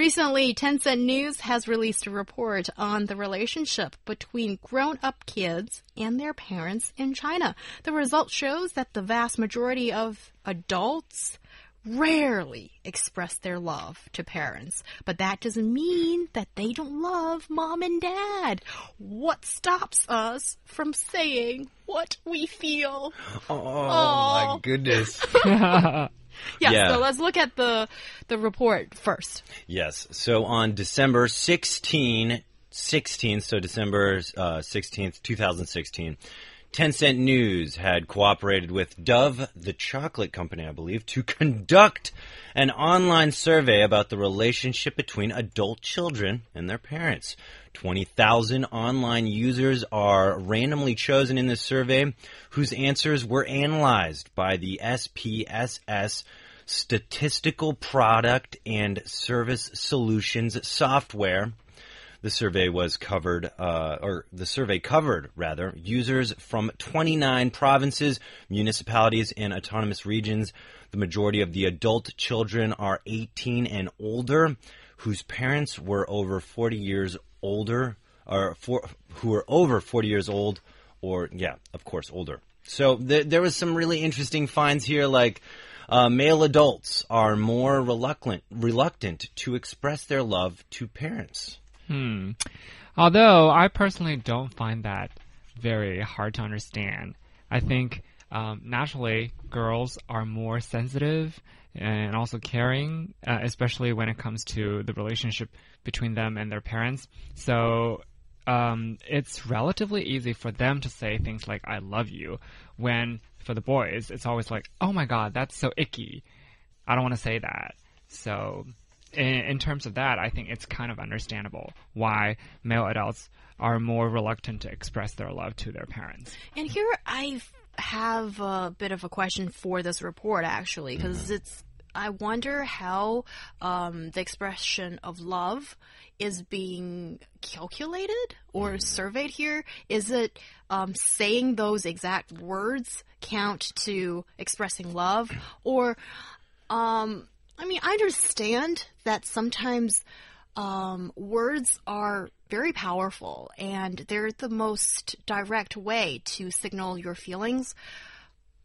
Recently, Tencent News has released a report on the relationship between grown up kids and their parents in China. The result shows that the vast majority of adults rarely express their love to parents, but that doesn't mean that they don't love mom and dad. What stops us from saying what we feel? Oh, my goodness. Yeah, Yeah. so let's look at the the report first. yes. So on December 16, 16, so December uh, 16th, 2016, Tencent News had cooperated with Dove, the chocolate company, I believe, to conduct an online survey about the relationship between adult children and their parents. 20,000 online users are randomly chosen in this survey, whose answers were analyzed by the SPSS Statistical Product and Service Solutions software. The survey was covered, uh, or the survey covered, rather, users from 29 provinces, municipalities, and autonomous regions. The majority of the adult children are 18 and older, whose parents were over 40 years older, or for, who were over 40 years old, or, yeah, of course, older. So th- there was some really interesting finds here, like uh, male adults are more reluctant reluctant to express their love to parents. Although I personally don't find that very hard to understand. I think um, naturally girls are more sensitive and also caring, uh, especially when it comes to the relationship between them and their parents. So um, it's relatively easy for them to say things like "I love you," when for the boys it's always like "Oh my God, that's so icky." I don't want to say that. So, in, in terms of that, I think it's kind of understandable why male adults are more reluctant to express their love to their parents. And here I have a bit of a question for this report, actually, because it's. I wonder how um, the expression of love is being calculated or surveyed here. Is it um, saying those exact words count to expressing love, or um, I mean, I understand that sometimes um, words are very powerful and they're the most direct way to signal your feelings.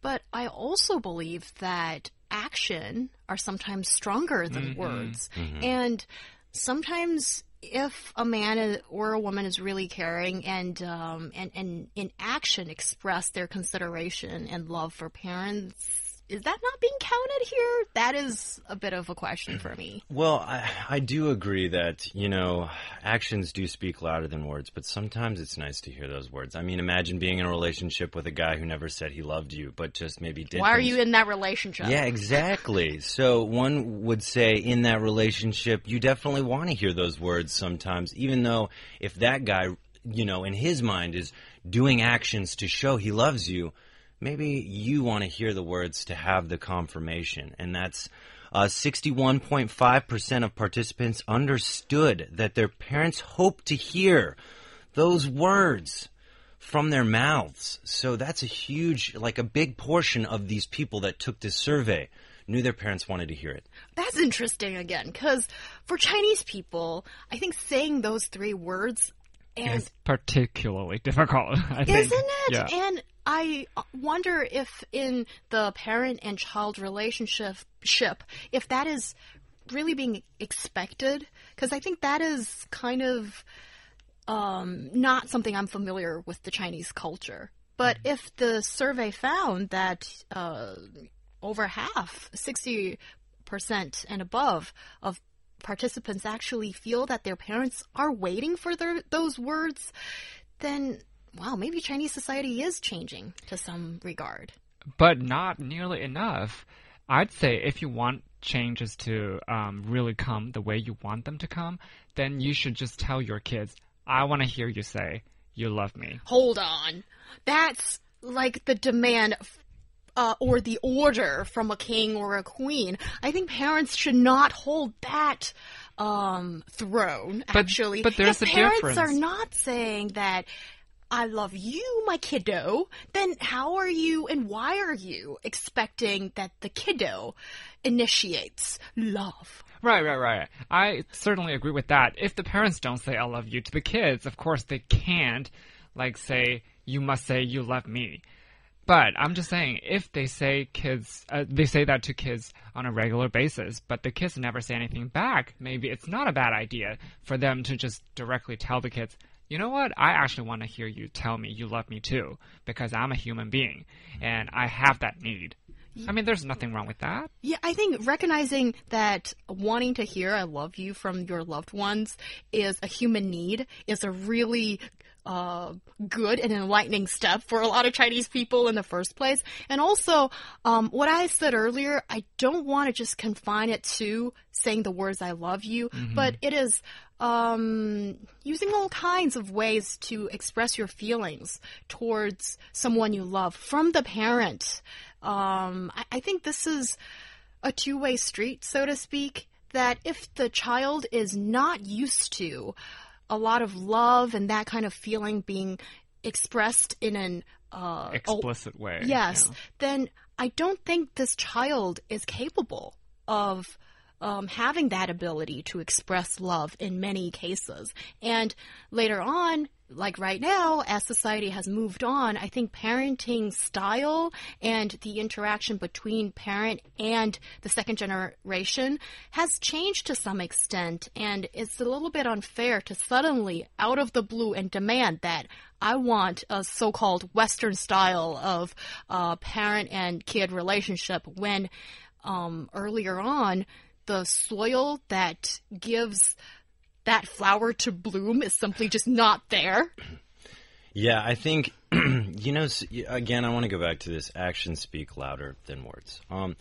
But I also believe that action are sometimes stronger than words. And sometimes if a man or a woman is really caring and, um, and, and in action express their consideration and love for parents, is that not being counted here? That is a bit of a question for me. Well, I, I do agree that, you know, actions do speak louder than words, but sometimes it's nice to hear those words. I mean, imagine being in a relationship with a guy who never said he loved you, but just maybe did. Why are you in that relationship? Yeah, exactly. So one would say in that relationship, you definitely want to hear those words sometimes, even though if that guy, you know, in his mind is doing actions to show he loves you, maybe you want to hear the words to have the confirmation. And that's uh, 61.5% of participants understood that their parents hope to hear those words from their mouths. So that's a huge, like a big portion of these people that took this survey knew their parents wanted to hear it. That's interesting again, because for Chinese people, I think saying those three words and It's particularly difficult, I think. isn't it? Yeah. And I wonder if in the parent and child relationship, ship, if that is really being expected, because I think that is kind of um, not something I'm familiar with the Chinese culture. But if the survey found that uh, over half, 60% and above of participants actually feel that their parents are waiting for their, those words, then, wow, maybe Chinese society is changing to some regard. but not nearly enough. I'd say if you want changes to um, really come the way you want them to come, then you should just tell your kids, I want to hear you say, you love me. Hold on. That's like the demand uh, or the order from a king or a queen. I think parents should not hold that um, throne. But- actually, but there's if a parents difference. are not saying that. I love you, my kiddo. Then how are you and why are you expecting that the kiddo initiates love? Right, right, right. I certainly agree with that. If the parents don't say I love you to the kids, of course they can't like say you must say you love me. But I'm just saying if they say kids uh, they say that to kids on a regular basis, but the kids never say anything back, maybe it's not a bad idea for them to just directly tell the kids, "You know what? I actually want to hear you tell me you love me too because I'm a human being and I have that need." I mean, there's nothing wrong with that. Yeah, I think recognizing that wanting to hear I love you from your loved ones is a human need is a really uh, good and enlightening step for a lot of Chinese people in the first place. And also, um, what I said earlier, I don't want to just confine it to saying the words I love you, but it is um, using all kinds of ways to express your feelings towards someone you love from the parent. Um, I, I think this is a two way street, so to speak, that if the child is not used to a lot of love and that kind of feeling being expressed in an uh, Explicit way. yes, yeah. then I don't think this child is capable of um, having that ability to express love in many cases. And later on, like right now, as society has moved on, I think parenting style and the interaction between parent and the second generation has changed to some extent. And it's a little bit unfair to suddenly, out of the blue, and demand that I want a so called Western style of uh, parent and kid relationship when um, earlier on, the soil that gives that flower to bloom is simply just not there. Yeah, I think you know. Again, I want to go back to this: actions speak louder than words. Um,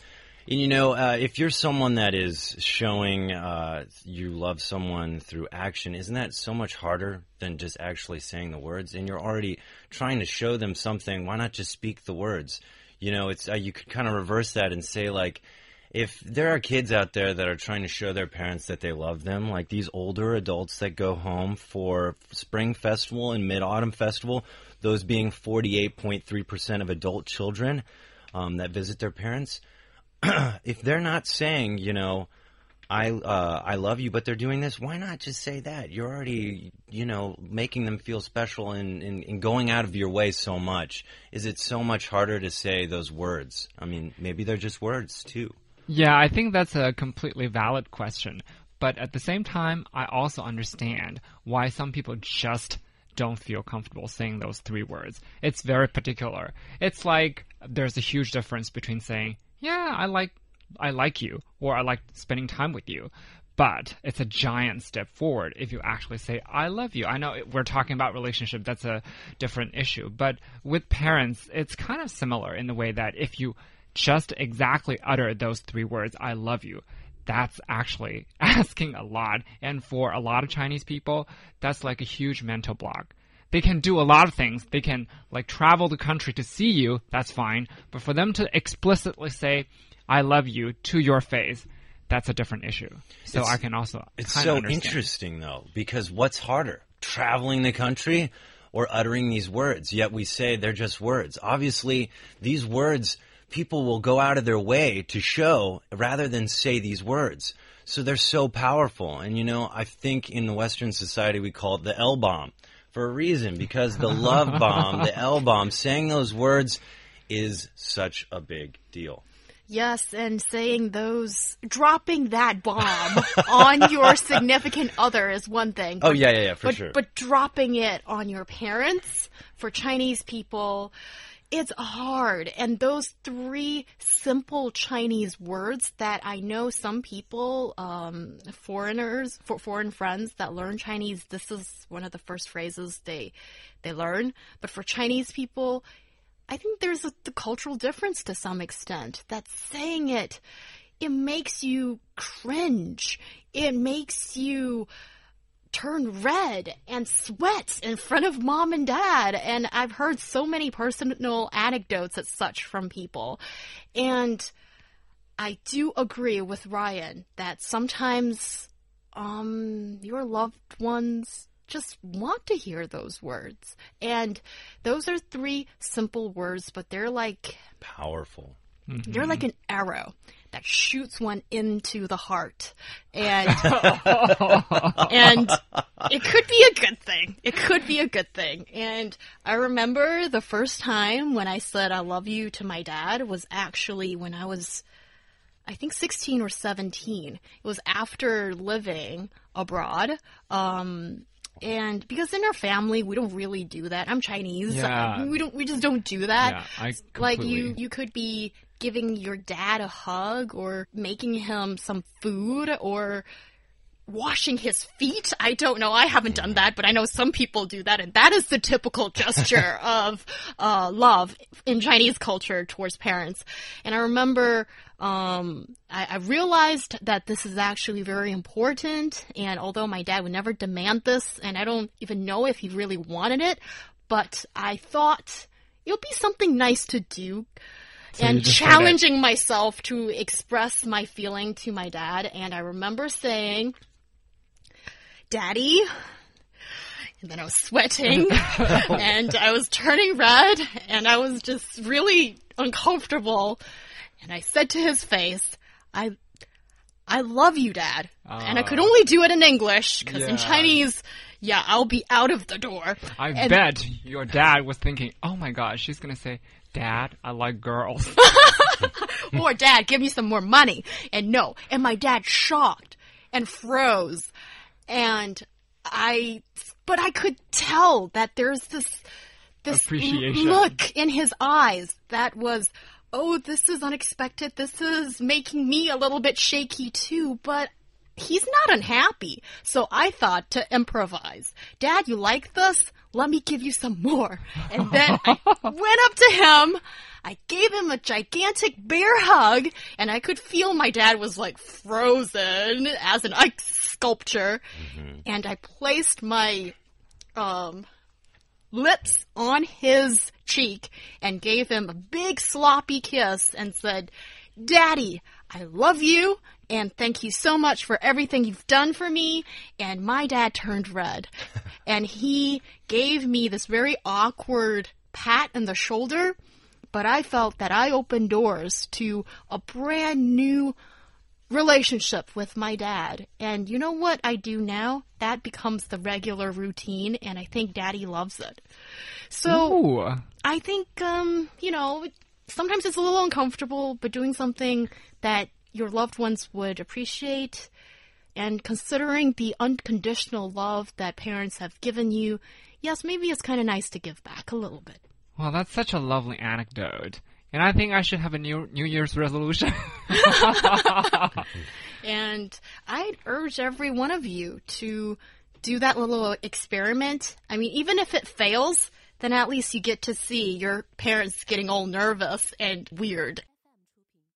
and you know, uh, if you're someone that is showing uh, you love someone through action, isn't that so much harder than just actually saying the words? And you're already trying to show them something. Why not just speak the words? You know, it's uh, you could kind of reverse that and say like, if there are kids out there that are trying to show their parents that they love them, like these older adults that go home for Spring Festival and Mid Autumn Festival, those being 48.3% of adult children um, that visit their parents, if they're not saying, you know, I uh, I love you, but they're doing this. Why not just say that? You're already, you know, making them feel special and, and, and going out of your way so much. Is it so much harder to say those words? I mean, maybe they're just words too. Yeah, I think that's a completely valid question. But at the same time, I also understand why some people just don't feel comfortable saying those three words. It's very particular. It's like there's a huge difference between saying, "Yeah, I like I like you," or "I like spending time with you." But it's a giant step forward if you actually say, I love you. I know we're talking about relationship, that's a different issue. But with parents, it's kind of similar in the way that if you just exactly utter those three words, I love you, that's actually asking a lot. And for a lot of Chinese people, that's like a huge mental block. They can do a lot of things. They can like travel the country to see you, that's fine. But for them to explicitly say, I love you to your face, that's a different issue. So It's- I can also It's so understand. interesting though, because what's harder, traveling the country or uttering these words? Yet we say they're just words. Obviously, these words people will go out of their way to show rather than say these words. So they're so powerful. And you know, I think in the Western society we call it the L bomb for a reason because the love bomb, the L bomb, saying those words is such a big deal. Yes, and saying those, dropping that bomb on your significant other is one thing. Oh yeah, yeah, yeah, for but, sure. But dropping it on your parents, for Chinese people, it's hard. And those three simple Chinese words that I know some people, um, foreigners, for foreign friends that learn Chinese, this is one of the first phrases they they learn. But for Chinese people, I think there's a the cultural difference to some extent. That saying it, it makes you cringe. It makes you turn red and sweat in front of mom and dad. And I've heard so many personal anecdotes as such from people. And I do agree with Ryan that sometimes um, your loved ones just want to hear those words. And those are three simple words, but they're like Powerful. they're like an arrow that shoots one into the heart. And and it could be a good thing. It could be a good thing. And I remember the first time when I said I love you to my dad was actually when I was I think 16 or 17. It was after living abroad. Um and because in our family we don't really do that. I'm Chinese. Yeah. We don't we just don't do that Yeah, I like you you could be giving your dad a hug or making him some food or washing his feet? I don't know. I haven't done that but i know some people do that and that is the typical gesture of uh, love in chinese culture towards parents. And i remember um, I, I realized that this is actually very important and although my dad would never demand this and i don't even know if he really wanted it but i thought it would be something nice to do you and just said it. challenging myself to express my feeling to my dad. And I remember saying, Daddy. And then I was sweating and I was turning red and I was just really uncomfortable. And I said to his face, I, I love you, Dad. and I could Ah. only do it in English because in Chinese, yeah, I'll be out of the door. I And- bet your dad was thinking, "Oh my God, she's gonna say, Dad, I like girls." more dad give me some more money. And no and my dad shocked and froze. And i but i could tell that there's this this look in his eyes that was oh this is unexpected. This is making me a little bit shaky too. But he's not unhappy. So i thought to improvise. Dad you like this? Let me give you some more. And then i went up to him. I gave him a gigantic bear hug, and I could feel my dad was like frozen as an ice sculpture. And I placed my um, lips on his cheek and gave him a big sloppy kiss and said, Daddy, I love you and thank you so much for everything you've done for me. And my dad turned red and he gave me this very awkward pat on the shoulder. But I felt that I opened doors to a brand new relationship with my dad. And you know what I do now? That becomes the regular routine, and I think daddy loves it. So Ooh. I think, um, you know, sometimes it's a little uncomfortable, but doing something that your loved ones would appreciate and considering the unconditional love that parents have given you, yes, maybe it's kind of nice to give back a little bit. Well, that's such a lovely anecdote. And I think I should have a new New Year's resolution. And I'd urge every one of you to do that little experiment. I mean, even if it fails, then at least you get to see your parents getting all nervous and weird.